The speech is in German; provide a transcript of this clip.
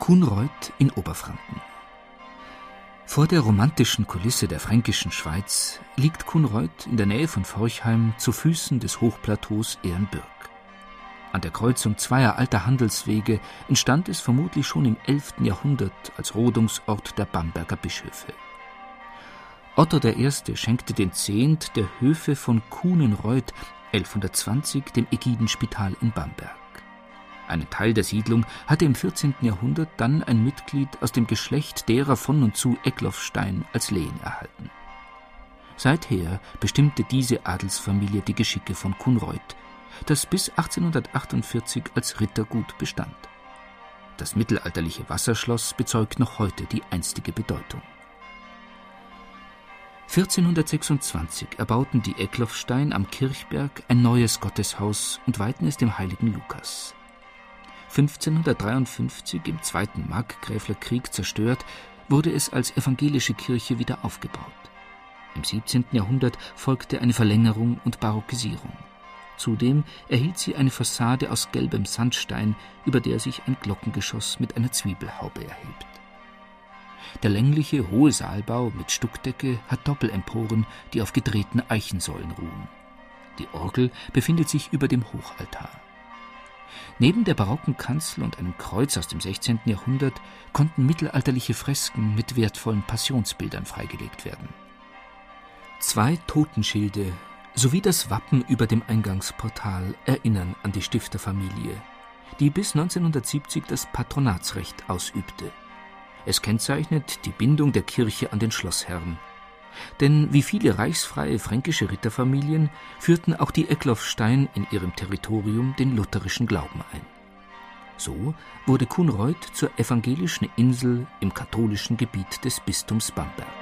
Kunreuth in Oberfranken. Vor der romantischen Kulisse der fränkischen Schweiz liegt Kunreuth in der Nähe von Forchheim zu Füßen des Hochplateaus Ehrenbürg. An der Kreuzung zweier alter Handelswege entstand es vermutlich schon im 11. Jahrhundert als Rodungsort der Bamberger Bischöfe. Otto I. schenkte den Zehnt der Höfe von Kuhnenreuth 1120 dem Ägidenspital in Bamberg. Einen Teil der Siedlung hatte im 14. Jahrhundert dann ein Mitglied aus dem Geschlecht derer von und zu Eckloffstein als Lehen erhalten. Seither bestimmte diese Adelsfamilie die Geschicke von Kunreuth, das bis 1848 als Rittergut bestand. Das mittelalterliche Wasserschloss bezeugt noch heute die einstige Bedeutung. 1426 erbauten die Eckloffstein am Kirchberg ein neues Gotteshaus und weihten es dem heiligen Lukas. 1553 im Zweiten Markgräfler Krieg zerstört, wurde es als evangelische Kirche wieder aufgebaut. Im 17. Jahrhundert folgte eine Verlängerung und Barockisierung. Zudem erhielt sie eine Fassade aus gelbem Sandstein, über der sich ein Glockengeschoss mit einer Zwiebelhaube erhebt. Der längliche, hohe Saalbau mit Stuckdecke hat Doppelemporen, die auf gedrehten Eichensäulen ruhen. Die Orgel befindet sich über dem Hochaltar. Neben der barocken Kanzel und einem Kreuz aus dem 16. Jahrhundert konnten mittelalterliche Fresken mit wertvollen Passionsbildern freigelegt werden. Zwei Totenschilde sowie das Wappen über dem Eingangsportal erinnern an die Stifterfamilie, die bis 1970 das Patronatsrecht ausübte. Es kennzeichnet die Bindung der Kirche an den Schlossherrn denn wie viele reichsfreie fränkische Ritterfamilien führten auch die Eckloffstein in ihrem Territorium den lutherischen Glauben ein. So wurde Kunreuth zur evangelischen Insel im katholischen Gebiet des Bistums Bamberg.